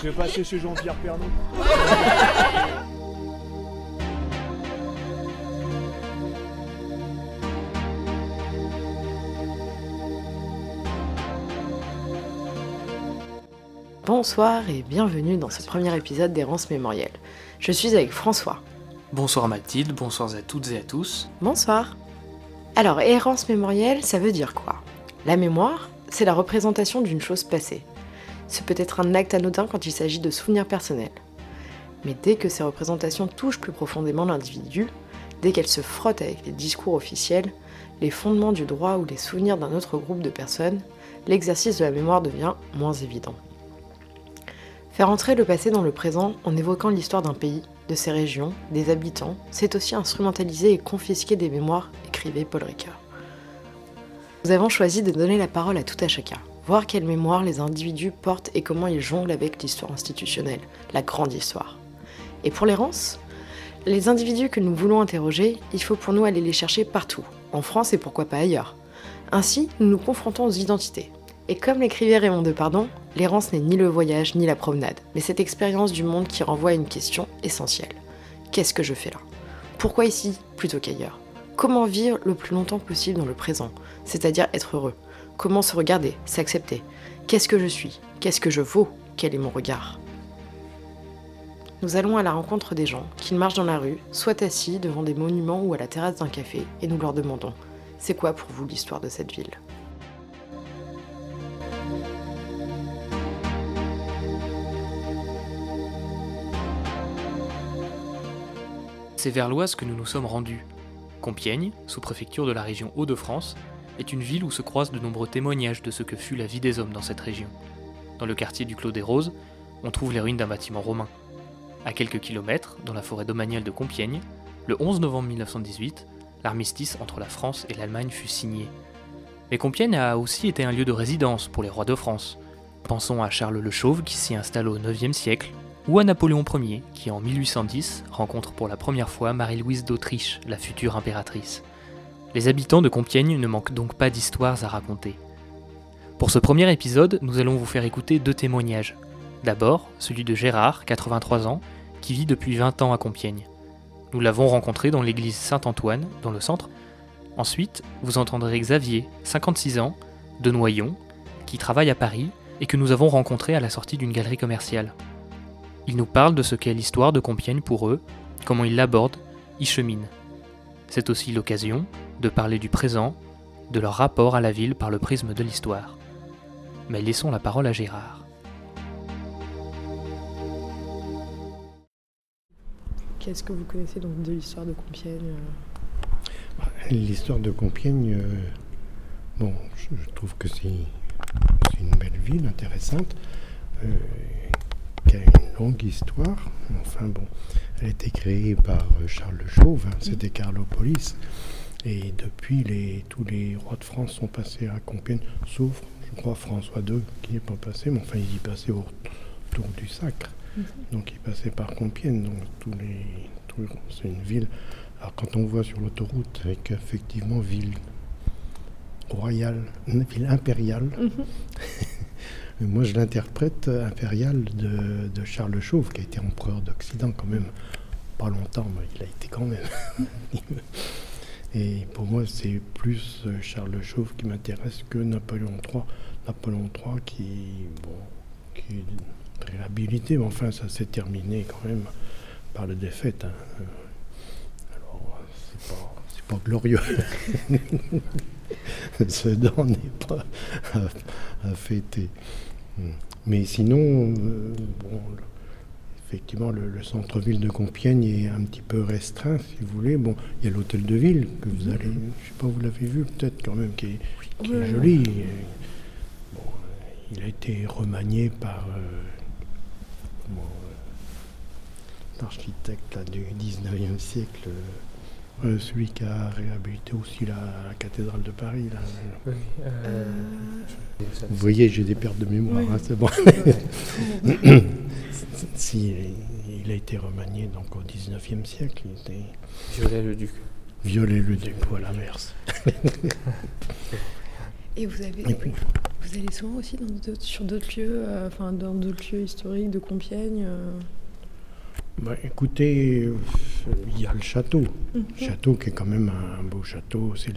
Je vais passer chez Jean-Pierre. Bonsoir et bienvenue dans ce premier épisode d'Errance Mémorielle. Je suis avec François. Bonsoir Mathilde, bonsoir à toutes et à tous. Bonsoir. Alors, errance mémorielle, ça veut dire quoi? La mémoire, c'est la représentation d'une chose passée. Ce peut être un acte anodin quand il s'agit de souvenirs personnels. Mais dès que ces représentations touchent plus profondément l'individu, dès qu'elles se frottent avec les discours officiels, les fondements du droit ou les souvenirs d'un autre groupe de personnes, l'exercice de la mémoire devient moins évident. Faire entrer le passé dans le présent en évoquant l'histoire d'un pays, de ses régions, des habitants, c'est aussi instrumentaliser et confisquer des mémoires, écrivait Paul Ricoeur. Nous avons choisi de donner la parole à tout à chacun, voir quelle mémoire les individus portent et comment ils jonglent avec l'histoire institutionnelle, la grande histoire. Et pour l'errance Les individus que nous voulons interroger, il faut pour nous aller les chercher partout, en France et pourquoi pas ailleurs. Ainsi, nous nous confrontons aux identités. Et comme l'écrivait Raymond Depardon, l'errance n'est ni le voyage ni la promenade, mais cette expérience du monde qui renvoie à une question essentielle. Qu'est-ce que je fais là? Pourquoi ici plutôt qu'ailleurs? Comment vivre le plus longtemps possible dans le présent, c'est-à-dire être heureux? Comment se regarder, s'accepter? Qu'est-ce que je suis? Qu'est-ce que je vaux? Quel est mon regard? Nous allons à la rencontre des gens, qu'ils marchent dans la rue, soit assis devant des monuments ou à la terrasse d'un café, et nous leur demandons C'est quoi pour vous l'histoire de cette ville? C'est vers l'ouest que nous nous sommes rendus. Compiègne, sous-préfecture de la région Hauts-de-France, est une ville où se croisent de nombreux témoignages de ce que fut la vie des hommes dans cette région. Dans le quartier du Clos des Roses, on trouve les ruines d'un bâtiment romain. À quelques kilomètres, dans la forêt domaniale de Compiègne, le 11 novembre 1918, l'armistice entre la France et l'Allemagne fut signé. Mais Compiègne a aussi été un lieu de résidence pour les rois de France. Pensons à Charles le Chauve qui s'y installe au IXe siècle, ou à Napoléon Ier, qui en 1810 rencontre pour la première fois Marie-Louise d'Autriche, la future impératrice. Les habitants de Compiègne ne manquent donc pas d'histoires à raconter. Pour ce premier épisode, nous allons vous faire écouter deux témoignages. D'abord, celui de Gérard, 83 ans, qui vit depuis 20 ans à Compiègne. Nous l'avons rencontré dans l'église Saint-Antoine, dans le centre. Ensuite, vous entendrez Xavier, 56 ans, de Noyon, qui travaille à Paris et que nous avons rencontré à la sortie d'une galerie commerciale. Ils nous parlent de ce qu'est l'histoire de Compiègne pour eux, comment ils l'abordent, y cheminent. C'est aussi l'occasion de parler du présent, de leur rapport à la ville par le prisme de l'histoire. Mais laissons la parole à Gérard. Qu'est-ce que vous connaissez donc de l'histoire de Compiègne euh? L'histoire de Compiègne, euh, bon, je, trouve que c'est une belle ville intéressante. Euh, longue histoire. Enfin bon, elle a été créée par euh, Charles le Chauve, hein, c'était Carlopolis. Et depuis, les, tous les rois de France sont passés à Compiègne, sauf, je crois, François II qui n'est pas passé, mais enfin, il y passait autour du Sacre. Mhm. Donc, il passait par Compiègne. Donc, tous les, c'est une ville. Alors, quand on voit sur l'autoroute, avec effectivement ville royale, une ville impériale, Moi, je l'interprète impérial de, Charles Chauve, qui a été empereur d'Occident quand même, pas longtemps, mais il a été quand même. Et pour moi, c'est plus Charles Chauve qui m'intéresse que Napoléon III. Napoléon III qui, bon, qui est réhabilité, mais enfin, ça s'est terminé quand même par la défaite. Hein. Alors, c'est pas, pas glorieux. Sedan n'est pas à, fêter. Hmm. Mais sinon, euh, bon, effectivement, le, centre-ville de Compiègne est un petit peu restreint, si vous voulez. Bon, il y a l'hôtel de ville que vous allez, je sais pas, vous l'avez vu peut-être quand même, qui est, joli. Bon, il a été remanié par euh, euh, l'architecte du 19e siècle. Euh, celui qui a réhabilité aussi la, cathédrale de Paris. Là. Euh, Vous voyez, j'ai des pertes de mémoire, hein, c'est bon. si, il a été remanié donc, au 19e siècle. Violet-le-Duc. Violet-le-Duc, voilà, merci. Et vous avez, vous allez souvent aussi sur d'autres lieux, enfin dans d'autres lieux historiques de Compiègne. Bah, écoutez, il y a le château. Le mhm. château qui est quand même un, beau château. C'est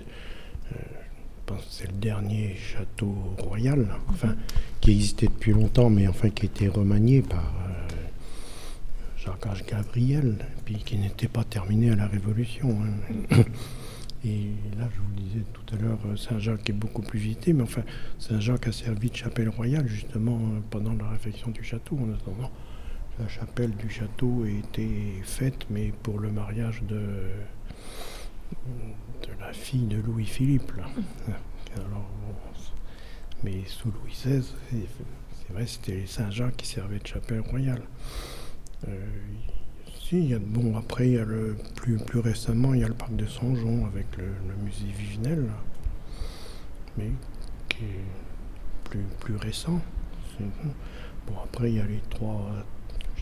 c'est le dernier château royal, enfin, qui existait depuis longtemps, mais enfin qui a été remanié par euh, Jacques Gabriel, puis qui n'était pas terminé à la Révolution. Hein. Et là, je vous disais tout à l'heure, Saint-Jacques est beaucoup plus visité, mais enfin, Saint-Jacques a servi de chapelle royale justement pendant la réfection du château. En attendant, la chapelle du château a été faite, mais pour le mariage de de la fille de Louis-Philippe. mais sous Louis XVI, c'est vrai, c'était Saint-Jacques qui servait de chapelle royale. Euh, si, il y a, bon, après, il y a le, plus, plus récemment, il y a le parc de Saint-Jean avec le, musée Vivinel, mais qui est plus, plus récent. Bon, après, il y a les trois,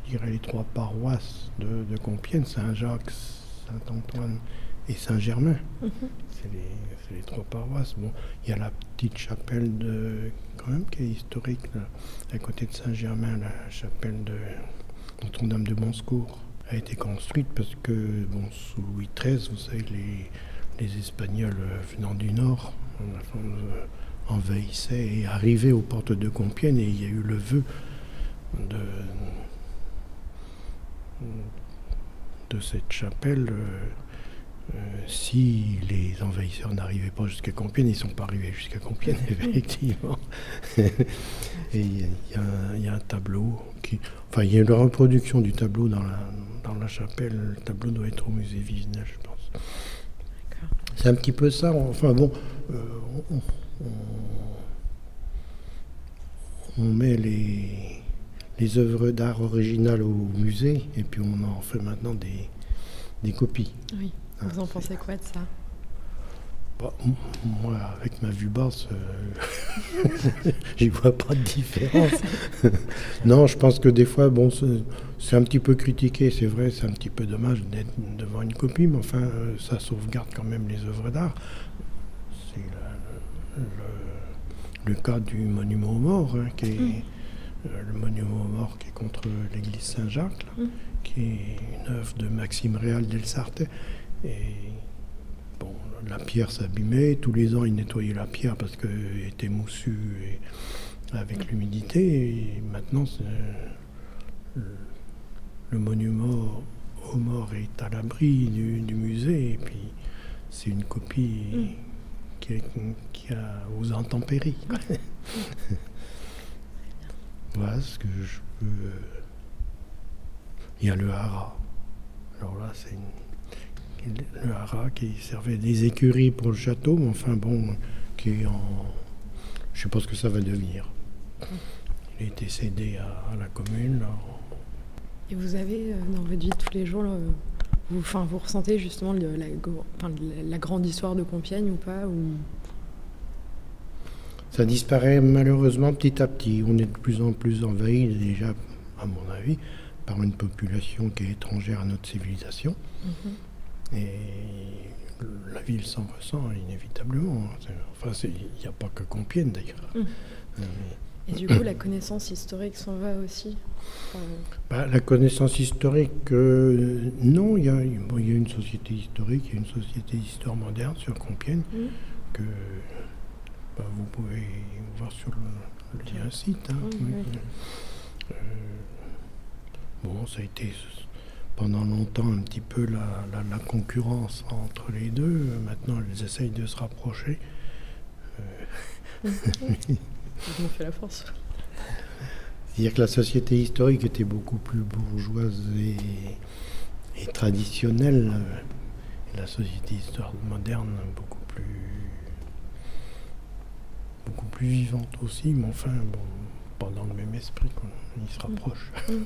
dirais les trois paroisses de, de Compiègne, Saint-Jacques, Saint-Antoine et Saint-Germain. Mhm. C'est les, trois paroisses. Bon, il y a la petite chapelle de, quand même, qui est historique, à côté de Saint-Germain, la chapelle de Notre-Dame de Bonsecours a été construite parce que, bon, sous Louis XIII, vous savez, les, les Espagnols venant du Nord euh, envahissaient et arrivaient aux portes de Compiègne et il y a eu le vœu de, de cette chapelle. Euh, euh, si les envahisseurs n'arrivaient pas jusqu'à Compiègne, ils ne sont pas arrivés jusqu'à Compiègne, effectivement. et il y, a un tableau qui. Enfin, il y a une reproduction du tableau dans la, dans la chapelle. Le tableau doit être au musée Vivinel, je pense. C'est un petit peu ça. Enfin, bon, euh, on, met les, les œuvres d'art originales au musée et puis on en fait maintenant des, des copies. Oui. Vous en pensez quoi de ça? Bah, moi, avec ma vue basse, euh, j'y vois pas de différence. non, je pense que des fois, bon, c'est un petit peu critiqué, c'est vrai, c'est un petit peu dommage d'être devant une copie, mais enfin, euh, ça sauvegarde quand même les œuvres d'art. C'est le, cas du monument aux morts, hein, qui est mm. Euh, le monument aux morts qui est contre l'église Saint-Jacques, mm. qui est une œuvre de Maxime Réal d'Elsarte et bon, la pierre s'abîmait. Tous les ans, ils nettoyaient la pierre parce qu'elle était moussue et avec l'humidité. Et maintenant, le, monument aux morts est à l'abri du, musée. Et puis, c'est une copie mm. qui, qui, a aux intempéries. voilà ce que je peux. Il y a le hara. Alors là, c'est une le haras qui servait des écuries pour le château, mais enfin bon, qui est en. Je sais pas ce que ça va devenir. Il a été cédé à, la commune. Et vous avez, euh, dans votre vie tous les jours, vous, enfin, vous ressentez justement la, grande histoire de Compiègne ou pas. Ça disparaît malheureusement petit à petit. On est de plus en plus envahi, déjà, à mon avis, par une population qui est étrangère à notre civilisation. Mhm. Et la ville s'en ressent inévitablement. Enfin, il n'y a pas que Compiègne d'ailleurs. Hum. Euh, et du coup, la connaissance historique s'en va aussi bah, La connaissance historique, euh, non. Il y, a, une société historique, il y a une société d'histoire moderne sur Compiègne hum. que bah, vous pouvez voir sur le, lien site. Hein, euh, bon, ça a été pendant longtemps un petit peu la, la, concurrence entre les deux. Maintenant, elles essayent de se rapprocher. Euh... fait la force. C'est-à-dire que la société historique était beaucoup plus bourgeoise et, traditionnelle, et la société historique moderne beaucoup plus beaucoup plus vivante aussi, mais enfin, bon, pas dans le même esprit, qu'on y se rapproche.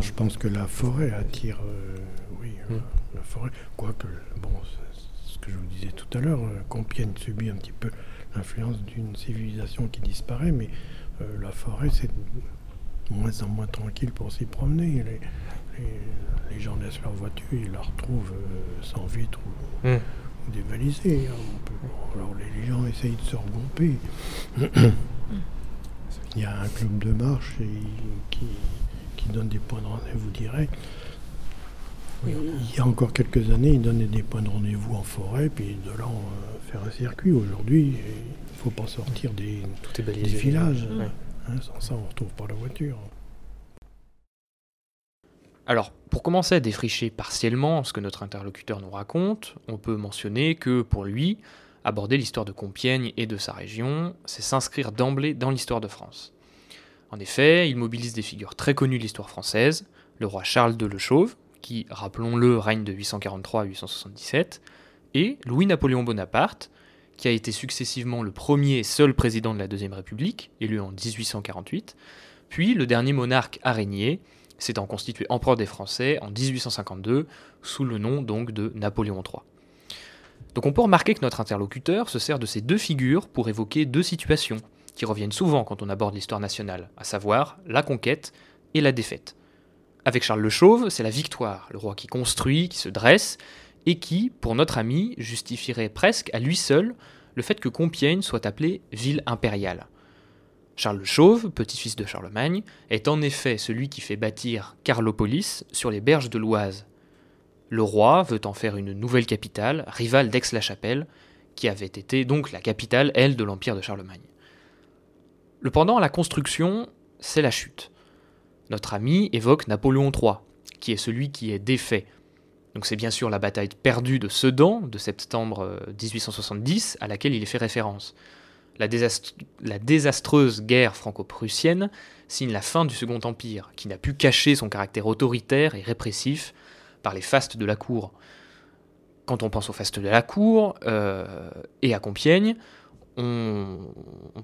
je pense que la forêt attire, euh, oui, euh, la forêt. Quoique, bon, ce que je vous disais tout à l'heure, euh, Compiègne subit un petit peu l'influence d'une civilisation qui disparaît, mais la forêt, c'est moins en moins tranquille pour s'y promener. Les, gens laissent leur voiture, ils la retrouvent sans vitre ou, dévalisé. Hein. Alors les gens essayent de se regrouper. Il y a un club de marche qui, qui donne des points de rendez-vous directs. Il y a encore quelques années, ils donnaient des points de rendez-vous en forêt, puis de là, euh, faire un circuit. Aujourd'hui, il ne faut pas sortir des, Tout est des balisé. villages. Ouais. Hein, sans ça, on ne retrouve pas la voiture. Alors, pour commencer à défricher partiellement ce que notre interlocuteur nous raconte, on peut mentionner que pour lui, aborder l'histoire de Compiègne et de sa région, c'est s'inscrire d'emblée dans l'histoire de France. En effet, il mobilise des figures très connues de l'histoire française, le roi Charles de Le Chauve, qui, rappelons-le, règne de 843 à 877, et Louis-Napoléon Bonaparte, qui a été successivement le premier et seul président de la Deuxième République, élu en 1848, puis le dernier monarque à régner, s'étant constitué empereur des Français en 1852, sous le nom donc de Napoléon III. Donc on peut remarquer que notre interlocuteur se sert de ces deux figures pour évoquer deux situations qui reviennent souvent quand on aborde l'histoire nationale, à savoir la conquête et la défaite. Avec Charles le Chauve, c'est la victoire, le roi qui construit, qui se dresse, et qui, pour notre ami, justifierait presque à lui seul le fait que Compiègne soit appelée ville impériale. Charles le Chauve, petit-fils de Charlemagne, est en effet celui qui fait bâtir Carlopolis sur les berges de l'Oise. Le roi veut en faire une nouvelle capitale, rivale d'Aix-la-Chapelle, qui avait été donc la capitale, elle, de l'empire de Charlemagne. Le pendant à la construction, c'est la chute. Notre ami évoque Napoléon III, qui est celui qui est défait. Donc c'est bien sûr la bataille perdue de Sedan de septembre euh, 1870 à laquelle il est fait référence. La, désastre- la désastreuse guerre franco-prussienne signe la fin du Second Empire, qui n'a pu cacher son caractère autoritaire et répressif par les fastes de la cour. Quand on pense aux fastes de la cour euh, et à Compiègne, on,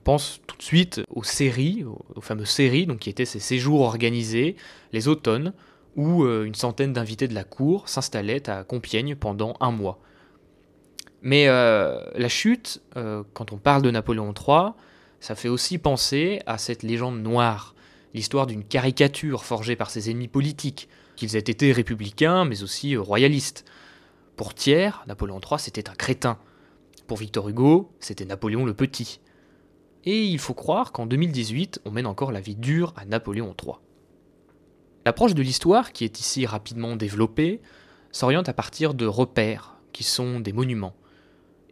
pense tout de suite aux séries, aux, aux fameuses séries, donc qui étaient ces séjours organisés les automnes, où euh, une centaine d'invités de la cour s'installaient à Compiègne pendant un mois. Mais euh, la chute, euh, quand on parle de Napoléon III, ça fait aussi penser à cette légende noire, l'histoire d'une caricature forgée par ses ennemis politiques, qu'ils aient été républicains mais aussi euh, royalistes. Pour Thiers, Napoléon III c'était un crétin. Pour Victor Hugo, c'était Napoléon le Petit. Et il faut croire qu'en 2018, on mène encore la vie dure à Napoléon III. L'approche de l'histoire, qui est ici rapidement développée, s'oriente à partir de repères, qui sont des monuments.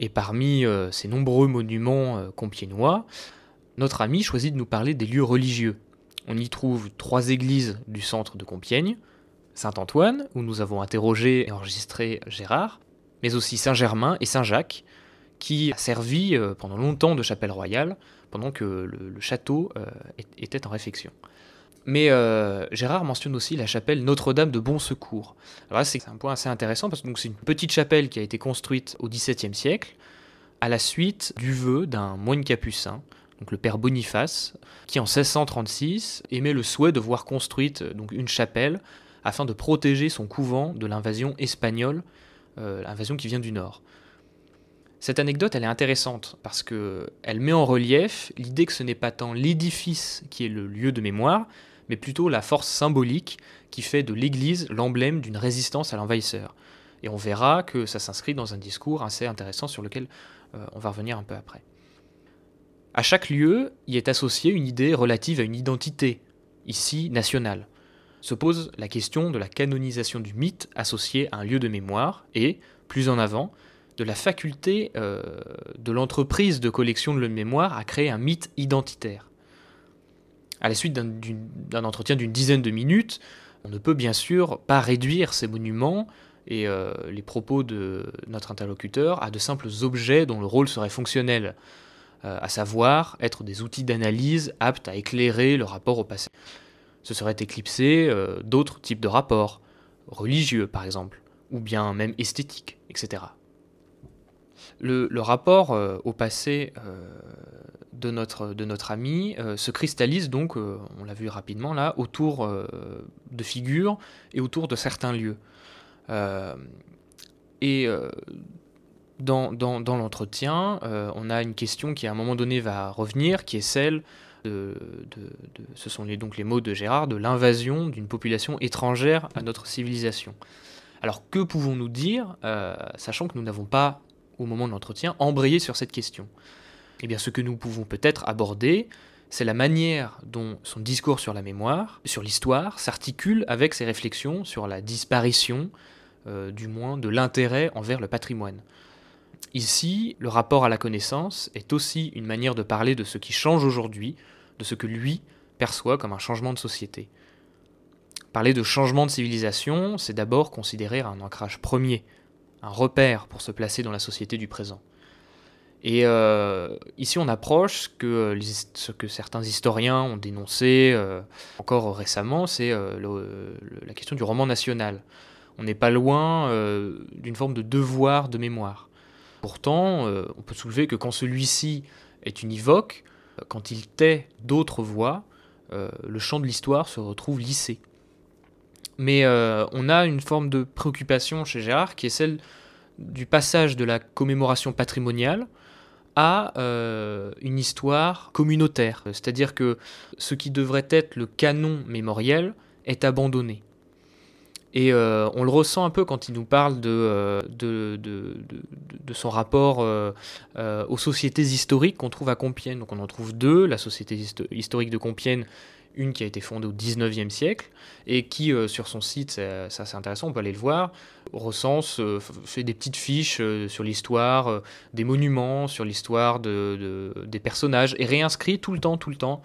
Et parmi euh, ces nombreux monuments euh, compiègnois, notre ami choisit de nous parler des lieux religieux. On y trouve trois églises du centre de Compiègne, Saint-Antoine, où nous avons interrogé et enregistré Gérard, mais aussi Saint-Germain et Saint-Jacques, qui a servi euh, pendant longtemps de chapelle royale, pendant que le, château était en réfection. Mais euh, Gérard mentionne aussi la chapelle Notre-Dame de Bon Secours. Là, c'est un point assez intéressant parce que c'est une petite chapelle qui a été construite au XVIIe siècle à la suite du vœu d'un moine capucin, donc le père Boniface, qui en 1636 émet le souhait de voir construite euh, une chapelle afin de protéger son couvent de l'invasion espagnole, euh, l'invasion qui vient du nord. Cette anecdote, est intéressante parce que elle met en relief l'idée que ce n'est pas tant l'édifice qui est le lieu de mémoire, mais plutôt la force symbolique qui fait de l'Église l'emblème d'une résistance à l'envahisseur. Et on verra que ça s'inscrit dans un discours assez intéressant sur lequel euh, on va revenir un peu après. À chaque lieu, y est associée une idée relative à une identité, ici nationale. Se pose la question de la canonisation du mythe associé à un lieu de mémoire et, plus en avant, de la faculté euh, de l'entreprise de collection de mémoire à créer un mythe identitaire. À la suite d'un- entretien d'une dizaine de minutes, on ne peut bien sûr pas réduire ces monuments et euh, les propos de notre interlocuteur à de simples objets dont le rôle serait fonctionnel, euh, à savoir être des outils d'analyse aptes à éclairer le rapport au passé. Ce serait éclipser euh, d'autres types de rapports, religieux par exemple, ou bien même esthétiques, etc. Le, rapport au passé de, notre, ami euh, se cristallise donc, euh, on l'a vu rapidement là, autour euh, de figures et autour de certains lieux. Et dans, l'entretien, on a une question qui à un moment donné va revenir, qui est celle de, ce sont donc les mots de Gérard, de l'invasion d'une population étrangère à notre civilisation. Alors que pouvons-nous dire, sachant que nous n'avons pas au moment de l'entretien, embrayer sur cette question? Eh bien, ce que nous pouvons peut-être aborder, c'est la manière dont son discours sur la mémoire, sur l'histoire, s'articule avec ses réflexions sur la disparition, euh, du moins de l'intérêt envers le patrimoine. Ici, le rapport à la connaissance est aussi une manière de parler de ce qui change aujourd'hui, de ce que lui perçoit comme un changement de société. Parler de changement de civilisation, c'est d'abord considérer un ancrage premier, un repère pour se placer dans la société du présent. Et euh, ici, on approche que ce que certains historiens ont dénoncé euh, encore récemment, c'est euh, la question du roman national. On n'est pas loin d'une forme de devoir de mémoire. Pourtant, on peut soulever que quand celui-ci est univoque, quand il tait d'autres voix, le champ de l'histoire se retrouve lissé. Mais on a une forme de préoccupation chez Gérard qui est celle du passage de la commémoration patrimoniale à euh, une histoire communautaire. C'est-à-dire que ce qui devrait être le canon mémoriel est abandonné. Et euh, on le ressent un peu quand il nous parle de, euh, son rapport aux sociétés historiques qu'on trouve à Compiègne. Donc on en trouve deux, la Société historique de Compiègne une qui a été fondée au 19e siècle et qui, sur son site, ça c'est intéressant, on peut aller le voir, recense, euh, fait des petites fiches euh, sur l'histoire des monuments, sur l'histoire de, des personnages et réinscrit tout le temps, tout le temps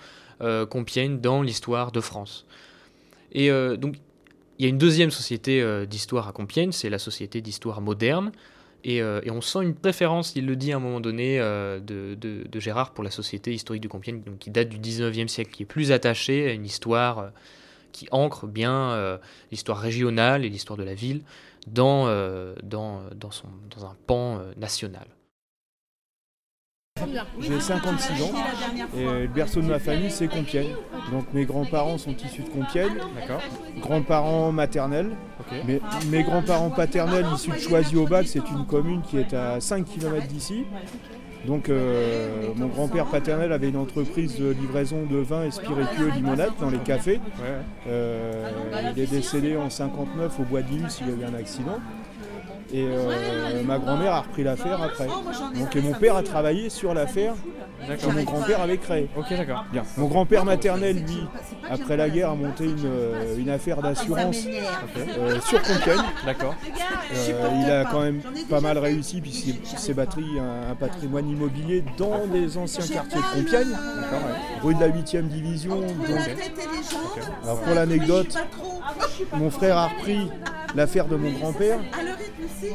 Compiègne dans l'histoire de France. Et donc, il y a une deuxième société d'histoire à Compiègne, c'est la Société d'histoire moderne, euh, et, on sent une préférence, il le dit à un moment donné, euh, de, Gérard pour la Société historique de Compiègne, qui date du 19e siècle, qui est plus attachée à une histoire euh, qui ancre bien l'histoire régionale et l'histoire de la ville dans, dans, dans, son, dans un pan national. J'ai 56 ans et le berceau de ma famille c'est Compiègne. Donc mes grands-parents sont issus de Compiègne. Grands-parents maternels. mes grands-parents paternels issus de Choisy-au-Bac, c'est une commune qui est à 5 km d'ici. Donc euh, mon grand-père paternel avait une entreprise de livraison de vin et spiritueux limonade dans les cafés. Euh, il est décédé en 59 au bois d'Ilus, il a eu un accident. Et euh, ma grand-mère a repris l'affaire après. Donc et mon père a travaillé sur l'affaire que mon grand-père avait créée. Ok, d'accord. Bien. Mon grand-père maternel, lui, après la guerre, a monté une, euh, une affaire d'assurance euh, sur Compiègne. D'accord. il a quand même pas mal réussi puisqu'il s'est battu un, un, patrimoine immobilier dans les anciens quartiers de Compiègne, rue de la 8e division. Alors pour l'anecdote, mon frère a repris l'affaire de mon grand-père.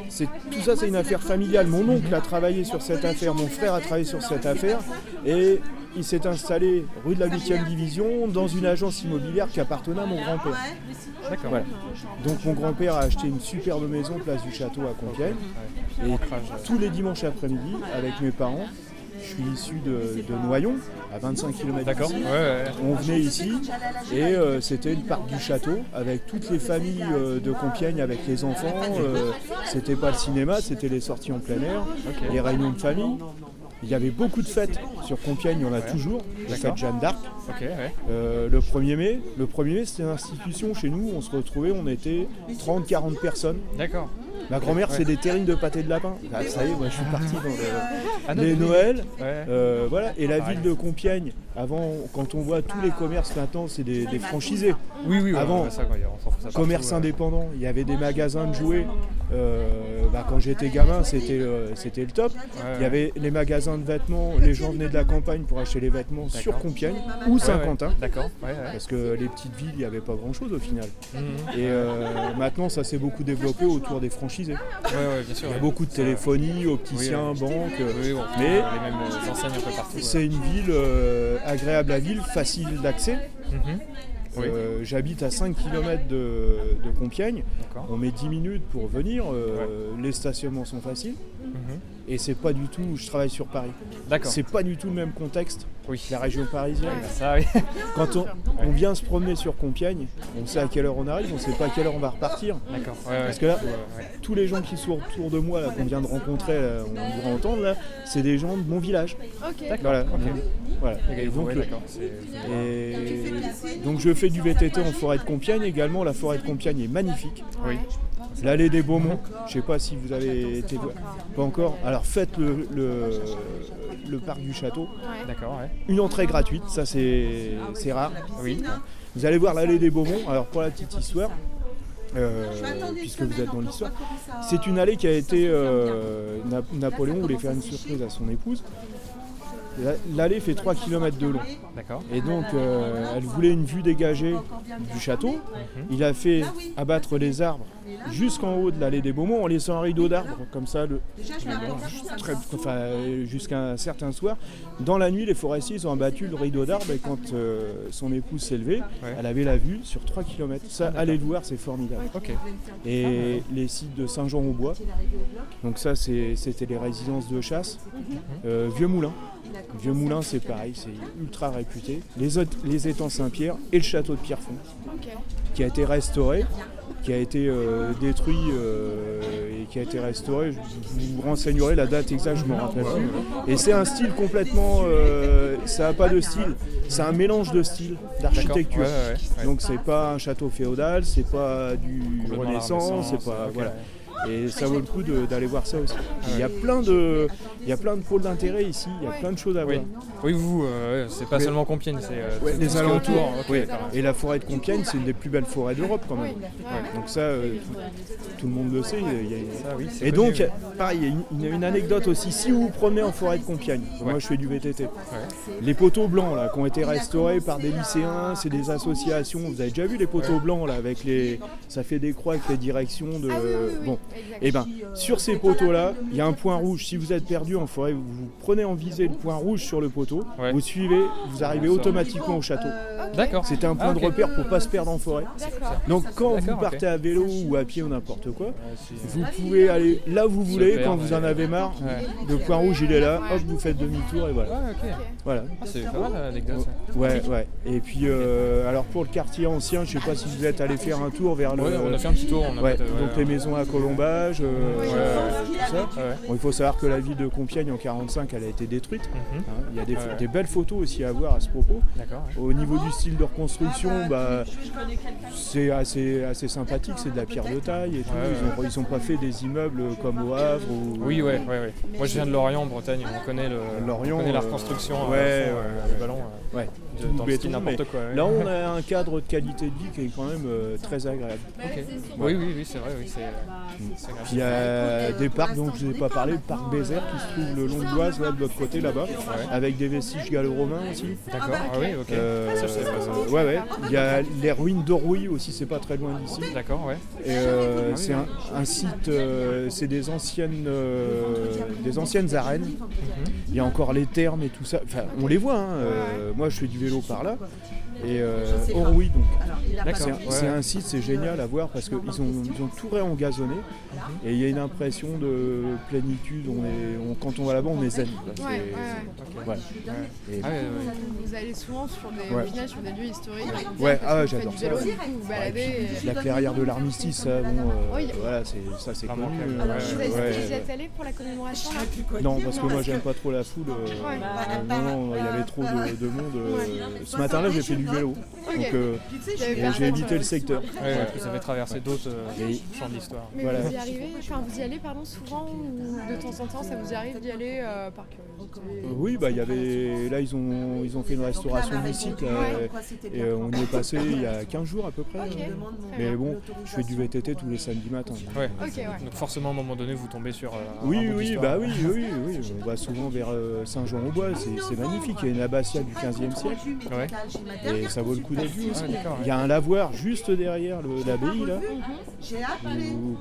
C'est, tout ça, c'est une affaire familiale. Mon oncle a travaillé sur cette affaire, mon frère a travaillé sur cette affaire, et il s'est installé rue de la 8e division dans une agence immobilière qui appartenait à mon grand-père. Donc mon grand-père a acheté une superbe maison place du château à Compiègne. Et tous les dimanches après-midi, avec mes parents, je suis issu de, Noyon, à 25 km D'accord. On venait ici et euh, c'était le parc du château avec toutes les familles euh, de Compiègne avec les enfants. Euh, c'était pas le cinéma, c'était les sorties en plein air, les réunions de famille. Il y avait beaucoup de fêtes sur Compiègne, il y en a toujours. La fête Jeanne d'Arc. le 1er mai, le 1er mai c'était une institution chez nous, on se retrouvait, on était 30-40 personnes. D'accord. Ma grand-mère, c'est des terrines de pâté de lapin. Ah, ça y est, moi je suis parti dans ah les Noëls. Euh, voilà. Et la ah, ville de Compiègne, avant, quand on voit tous les commerces maintenant, c'est des, franchisés. Oui, oui, Avant, commerce indépendant, il y avait des magasins de jouets. Euh, bah, quand j'étais gamin, c'était euh, c'était le top. Il y avait les magasins de vêtements, les gens venaient de la campagne pour acheter les vêtements sur Compiègne ou Saint-Quentin. D'accord. Parce que les petites villes, il n'y avait pas grand-chose au final. Mhm. Et maintenant, ça s'est beaucoup développé autour des franchises il y a beaucoup de téléphonie, opticiens, banques. mais c'est une ville euh, agréable à vivre, facile d'accès. Mhm. Euh, j'habite à 5 km de, Compiègne. On met 10 minutes pour venir. Euh, les stationnements sont faciles. Mhm. Et c'est pas du tout. Je travaille sur Paris. C'est pas du tout le même contexte oui. la région parisienne. Ça, Quand on, vient se promener sur Compiègne, on sait à quelle heure on arrive, on sait pas à quelle heure on va repartir. D'accord. Parce que là, tous les gens qui sont autour de moi, qu'on vient de rencontrer, on pourra entendre, là, c'est des gens de mon village. Ok. Voilà. voilà. donc, et donc je fais du VTT en forêt de Compiègne également. La forêt de Compiègne est magnifique. Oui. L'allée des Beaumont. Je sais pas si vous avez été pas encore. Alors faites le, le, parc du château. D'accord. Une entrée gratuite, ça c'est rare. Oui. Vous allez voir l'allée des Beaumont. Alors pour la petite histoire, euh, puisque vous êtes dans l'histoire. C'est une allée qui a été. Euh, Napoléon voulait faire une surprise à son épouse. L'allée fait 3 km de long. D'accord. Et donc, euh, elle voulait une vue dégagée du château. Mhm. Il a fait abattre les arbres jusqu'en haut de l'allée des Beaumont en laissant un rideau d'arbres, comme ça, le, jusqu'à un certain soir. Dans la nuit, les forestiers ont abattu le rideau d'arbres et quand euh, son épouse s'est levée, elle avait la vue sur 3 km. Ça, allez le voir, c'est formidable. Et les sites de Saint-Jean-au-Bois, donc ça, c'était les résidences de chasse. Mhm. Euh, Vieux Moulin. Vieux Moulin, c'est pareil, c'est ultra réputé. Les, les étangs Saint-Pierre et le château de Pierrefonds, qui a été restauré qui a été euh, détruit euh, et qui a été restauré. Je vous renseignerai la date exacte, je ne me rappelle plus. Et c'est un style complètement. Euh, ça n'a pas de style, c'est un mélange de styles, d'architecture. Donc c'est pas un château féodal, c'est pas du Renaissance, c'est pas. Voilà. Et ça vaut le coup d'aller voir ça aussi. Il y a plein de, il y a plein de pôles d'intérêt ici, il y a plein de choses à voir. Oui, vous, euh, c'est pas seulement Compiègne, c'est euh, les alentours. Et la forêt de Compiègne, c'est une des plus belles forêts d'Europe quand même. Donc ça, euh, tout, le monde le sait. et donc, pareil, il y, a une, anecdote aussi. Si vous vous promenez en forêt de Compiègne, moi je fais du VTT, les poteaux blancs là, qui ont été restaurés par des lycéens, c'est des associations. Vous avez déjà vu les poteaux blancs là, avec les, ça fait des croix avec les directions de, ah bon. Et eh ben, sur ces poteaux-là, il y a un point rouge. Si vous êtes perdu en forêt, vous, prenez en visée le point rouge sur le poteau, vous suivez, vous arrivez automatiquement au château. D'accord. C'était un point ah, de repère pour pas se perdre en forêt. Donc quand vous partez à vélo ou à pied ou n'importe quoi, vous pouvez aller là où vous voulez quand vous en avez marre. Le point rouge il est là, hop vous faites demi-tour et voilà. Voilà. Ah, c'est pas mal l'anecdote. Ouais ouais. Et puis euh, alors pour le quartier ancien, je sais pas si vous êtes allé faire un tour vers le. on a fait un petit tour. donc les maisons à Colomba euh, il faut savoir que la ville de Compiègne en 45, elle a été détruite. Mhm. Hein, il y a des, belles photos aussi à voir à ce propos. Au niveau du style de reconstruction, bah, c'est assez, assez sympathique, c'est de la pierre de taille et tout. Ils n'ont pas fait des immeubles comme au Havre. Oui, ouais, ouais, Moi je viens de Lorient, en Bretagne, on connaît, le, Lorient, on connaît la reconstruction. Euh, le ballon. Ouais n'importe quoi. Là, on a un cadre de qualité de vie qui est quand même euh, très agréable. Oui, oui, oui, c'est vrai. Oui, il y a des parcs dont je ne vous ai pas parlé, le parc Bézère qui se trouve le long de l'Oise, de l'autre côté là-bas, avec des vestiges gallo-romains aussi. D'accord, ah oui, ok. Euh, ouais, ouais. Il y a les ruines d'Orouille aussi, c'est pas très loin d'ici. D'accord, ouais. Euh, ah c'est un, site, c'est des anciennes, des anciennes arènes. Mhm. Il y a encore les thermes et tout ça. Enfin, on les voit. Hein. moi, je fais du vélo par là. Et euh, oui donc. C'est un, site, c'est génial à voir parce qu'ils ont, ils ont tout réengazonné et il y a une impression de plénitude. On est, quand on va là-bas, on est zen. Vous allez souvent sur des villages, sur des lieux historiques. Ouais, ah, j'adore ça. La clairière de l'armistice, ça, bon, euh, voilà, ça c'est connu. vous êtes allé pour la commémoration Non, parce que moi j'aime pas trop la foule. Euh, non, non, il y avait trop de, monde. Ce matin-là, j'ai fait du vélo. Donc euh, j'ai évité le secteur. ça fait traverser d'autres euh, champs d'histoire. Mais vous y arrivez, enfin vous y allez pardon souvent ou de temps en temps ça vous arrive d'y aller euh, par curiosité Oui bah il y avait là ils ont ils ont fait une restauration du site et on y est passé il y a 15 jours à peu près. Mais bon je fais du VTT tous les samedis matins. Donc forcément à un moment donné vous tombez sur. oui oui bah oui, oui oui on va souvent vers Saint-Jean-au-Bois c'est magnifique il y a une abbatiale du 15e siècle et ça vaut le coup d'être vu aussi. Il y a un lavoir juste derrière l'abbaye là.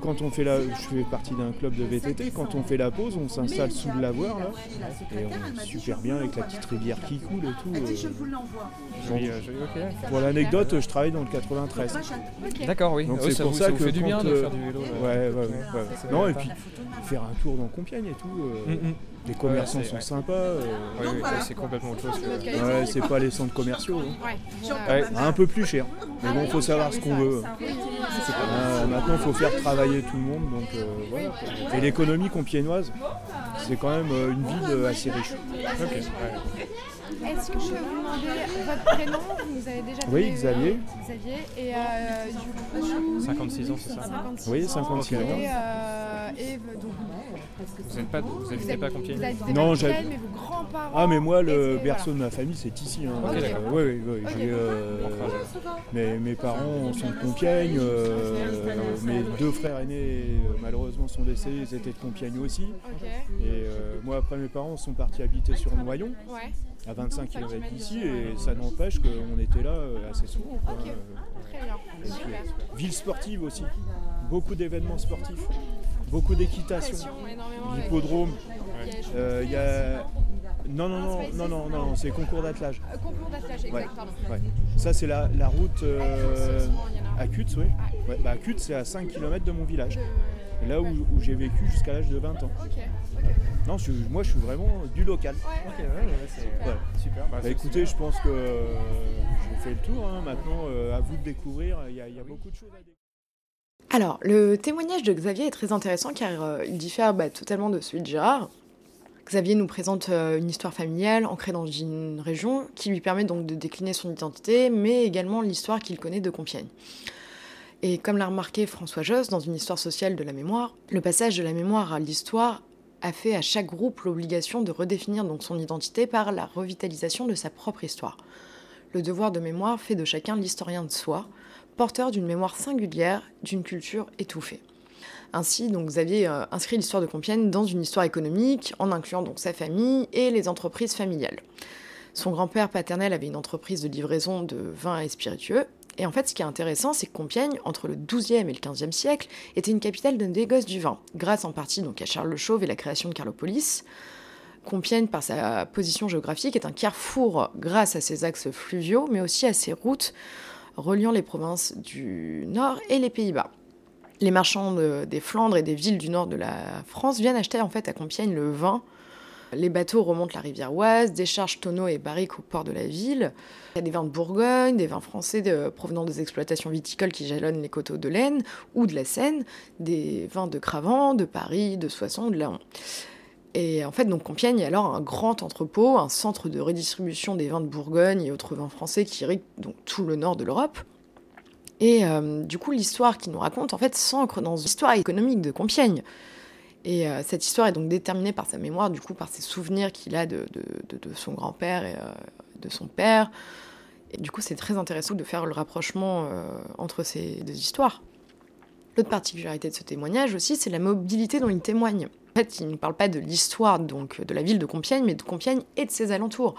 quand on fait la, je fais partie d'un club de VTT. Quand on fait la pause, on s'installe sous le lavoir là, et on est super bien avec la petite rivière qui coule et tout. Euh. Euh, pour l'anecdote, je travaille dans le 93. D'accord, oui. Donc c'est pour ça, que fait du bien de faire du vélo. Ouais, ouais, Non et puis faire un tour dans Compiègne et tout. Euh, mm, mm. Les commerçants sont sympas. Euh. c'est complètement autre chose. Ouais, c'est pas les centres commerciaux. Hein. Un peu plus cher. Mais bon, il faut savoir ce qu'on veut. Euh, maintenant, il faut faire travailler tout le monde. Donc, euh, Et l'économie compiénoise, c'est quand même une ville assez riche. Est-ce que je peux vous demander votre prénom? Vous nous avez déjà donné Oui, Xavier. Xavier. Et euh, du coup, 56 ans, c'est ça? 56 Oui, ans. 56 ans. Et, euh, et donc, Vous n'êtes pas, vous habitez pas à Compiègne? vous habitez Non, pas Compiègne, mais vos grands-parents. Ah, mais moi, le étaient- berceau de ma famille, c'est ici. Hein. Ok, Euh, d'accord. oui, oui, oui. j'ai, euh, mes, mes parents sont de Compiègne. euh, mes deux frères aînés, euh, malheureusement, sont décédés. Ils étaient de Compiègne aussi. Et euh, moi, après, mes parents sont partis habiter sur Noyon, Ouais. À 25 km d'ici. Et ça n'empêche qu'on était là euh, assez souvent. quoi. Euh, Très bien. euh, ville sportive aussi. Beaucoup d'événements sportifs. Beaucoup d'équitation. L'hippodrome. Euh, Il y a. Non, non, non, non, non, non, c'est concours d'attelage. Euh, Concours d'attelage, exact, Ouais. pardon. Ouais. Ça, c'est la, la route euh, à Cutts, oui. Ouais, bah, c'est à 5 km de mon village. Là où, où j'ai vécu jusqu'à l'âge de 20 ans. Non, je suis- moi, je suis vraiment du local. Ouais. Ouais, ouais, super. Bah, Bah, écoutez, je pense que euh, j'ai fait le tour. hein. Maintenant, euh, à vous de découvrir. Il y, a- il y a beaucoup de choses à découvrir. Alors, le témoignage de Xavier est très intéressant car euh, il diffère bah, totalement de celui de Gérard. Xavier nous présente euh, une histoire familiale ancrée dans une région qui lui permet donc de décliner son identité, mais également l'histoire qu'il connaît de Compiègne. Et comme l'a remarqué François Josse dans une histoire sociale de la mémoire, le passage de la mémoire à l'histoire a fait à chaque groupe l'obligation de redéfinir donc son identité par la revitalisation de sa propre histoire. Le devoir de mémoire fait de chacun l'historien de soi, porteur d'une mémoire singulière, d'une culture étouffée. Ainsi, donc, Xavier euh, inscrit l'histoire de Compiègne dans une histoire économique, en incluant donc sa famille et les entreprises familiales. Son grand-père paternel avait une entreprise de livraison de vins et spiritueux, et en fait, ce qui est intéressant, c'est que Compiègne, entre le XIIe et le XVe siècle, était une capitale de négoce du vin, grâce en partie donc à Charles le Chauve et la création de Carlopolis. Compiègne, par sa position géographique, est un carrefour grâce à ses axes fluviaux, mais aussi à ses routes reliant les provinces du Nord et les Pays-Bas. Les marchands de- des Flandres et des villes du nord de la France viennent acheter en fait à Compiègne le vin. Les bateaux remontent la rivière Oise, déchargent tonneaux et barriques au port de la ville. Il y a des vins de Bourgogne, des vins français provenant des exploitations viticoles qui jalonnent les coteaux de l'Aisne ou de la Seine, des vins de Cravant, de Paris, de Soissons, de Laon. Et en fait, donc Compiègne est alors un grand entrepôt, un centre de redistribution des vins de Bourgogne et autres vins français qui irriguent donc tout le nord de l'Europe. Et euh, du coup, l'histoire qu'il nous raconte, en fait, s'ancre dans l'histoire économique de Compiègne. Et euh, cette histoire est donc déterminée par sa mémoire, du coup, par ses souvenirs qu'il a de, son grand-père et euh, de son père. Et du coup, c'est très intéressant de faire le rapprochement euh, entre ces deux histoires. L'autre particularité de ce témoignage aussi, c'est la mobilité dont il témoigne. En fait, il ne parle pas de l'histoire donc de la ville de Compiègne, mais de Compiègne et de ses alentours.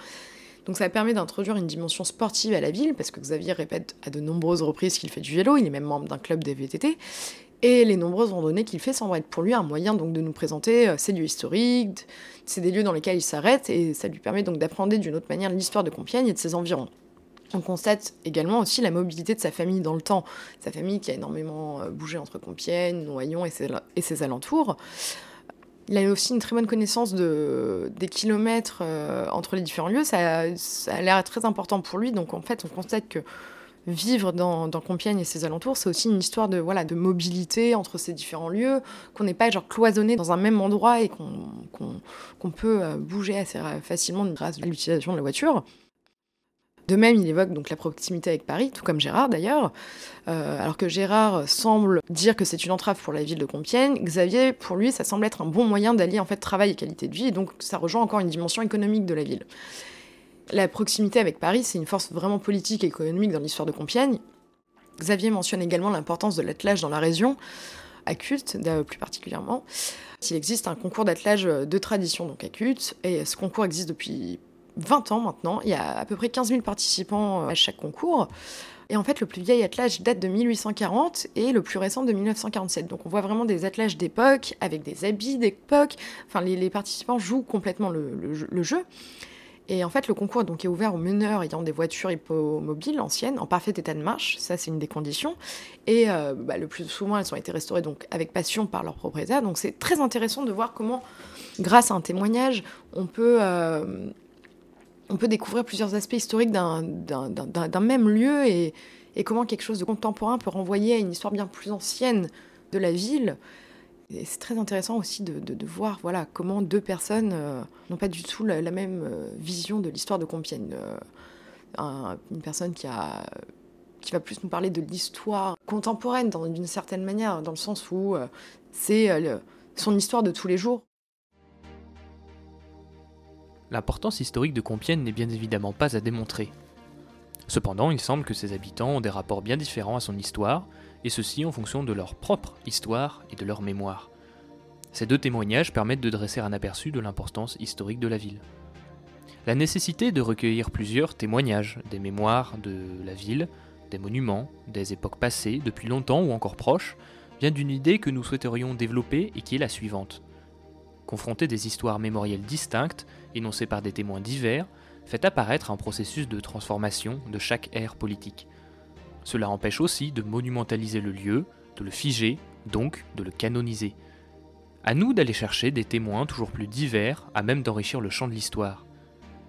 Donc ça permet d'introduire une dimension sportive à la ville, parce que Xavier répète à de nombreuses reprises qu'il fait du vélo, il est même membre d'un club des VTT, et les nombreuses randonnées qu'il fait semblent être pour lui un moyen donc de nous présenter euh, ces lieux historiques, c'est des lieux dans lesquels il s'arrête, et ça lui permet donc d'apprendre d'une autre manière l'histoire de Compiègne et de ses environs. On constate également aussi la mobilité de sa famille dans le temps, sa famille qui a énormément euh, bougé entre Compiègne, Noyon et ses, alentours. Il a aussi une très bonne connaissance de, des kilomètres euh, entre les différents lieux. Ça a l'air très important pour lui. Donc en fait, on constate que vivre dans, Compiègne et ses alentours, c'est aussi une histoire de, voilà, de mobilité entre ces différents lieux, qu'on n'est pas genre cloisonné dans un même endroit et qu'on peut euh, bouger assez facilement grâce à l'utilisation de la voiture. De même, il évoque donc la proximité avec Paris, tout comme Gérard d'ailleurs. Euh, alors que Gérard semble dire que c'est une entrave pour la ville de Compiègne, Xavier, pour lui, ça semble être un bon moyen d'allier en fait travail et qualité de vie, et donc ça rejoint encore une dimension économique de la ville. La proximité avec Paris, c'est une force vraiment politique et économique dans l'histoire de Compiègne. Xavier mentionne également l'importance de l'attelage dans la région, à Culte euh, plus particulièrement. Il existe un concours d'attelage de tradition donc à Culte, et ce concours existe depuis 20 ans maintenant. Il y a à peu près 15 000 participants à chaque concours. Et en fait, le plus vieil attelage date de 1840 et le plus récent de 1947. Donc on voit vraiment des attelages d'époque, avec des habits d'époque. Enfin, les, participants jouent complètement le jeu. Et en fait, le concours donc, est ouvert aux meneurs ayant des voitures hippomobiles anciennes, en parfait état de marche. Ça, c'est une des conditions. Et euh, bah, le plus souvent, elles ont été restaurées donc, avec passion par leurs propriétaires. Donc c'est très intéressant de voir comment, grâce à un témoignage, on peut... euh, on peut découvrir plusieurs aspects historiques d'un- même lieu et, et comment quelque chose de contemporain peut renvoyer à une histoire bien plus ancienne de la ville. C'est très intéressant aussi de, voir voilà, comment deux personnes n'ont pas du tout la, même vision de l'histoire de Compiègne. une personne qui va plus nous parler de l'histoire contemporaine d'une certaine manière, dans le sens où c'est son histoire de tous les jours. L'importance historique de Compiègne n'est bien évidemment pas à démontrer. Cependant, il semble que ses habitants ont des rapports bien différents à son histoire, et ceci en fonction de leur propre histoire et de leur mémoire. Ces deux témoignages permettent de dresser un aperçu de l'importance historique de la ville. La nécessité de recueillir plusieurs témoignages des mémoires de la ville, des monuments, des époques passées, depuis longtemps ou encore proches, vient d'une idée que nous souhaiterions développer et qui est la suivante. Confronter des histoires mémorielles distinctes énoncé par des témoins divers, fait apparaître un processus de transformation de chaque ère politique. Cela empêche aussi de monumentaliser le lieu, de le figer, donc de le canoniser. À nous d'aller chercher des témoins toujours plus divers, à même d'enrichir le champ de l'histoire.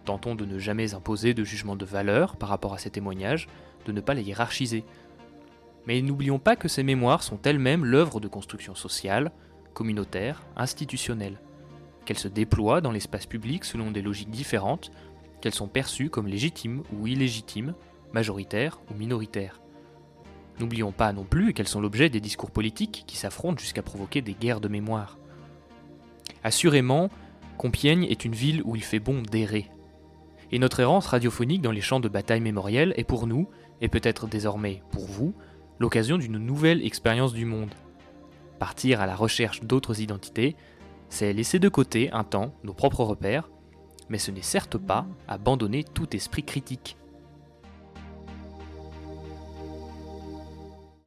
Tentons de ne jamais imposer de jugement de valeur par rapport à ces témoignages, de ne pas les hiérarchiser. Mais n'oublions pas que ces mémoires sont elles-mêmes l'œuvre de construction sociale, communautaire, institutionnelle qu'elles se déploient dans l'espace public selon des logiques différentes, qu'elles sont perçues comme légitimes ou illégitimes, majoritaires ou minoritaires. N'oublions pas non plus qu'elles sont l'objet des discours politiques qui s'affrontent jusqu'à provoquer des guerres de mémoire. Assurément, Compiègne est une ville où il fait bon d'errer. Et notre errance radiophonique dans les champs de bataille mémorielle est pour nous, et peut-être désormais pour vous, l'occasion d'une nouvelle expérience du monde. Partir à la recherche d'autres identités, c'est laisser de côté un temps nos propres repères, mais ce n'est certes pas abandonner tout esprit critique.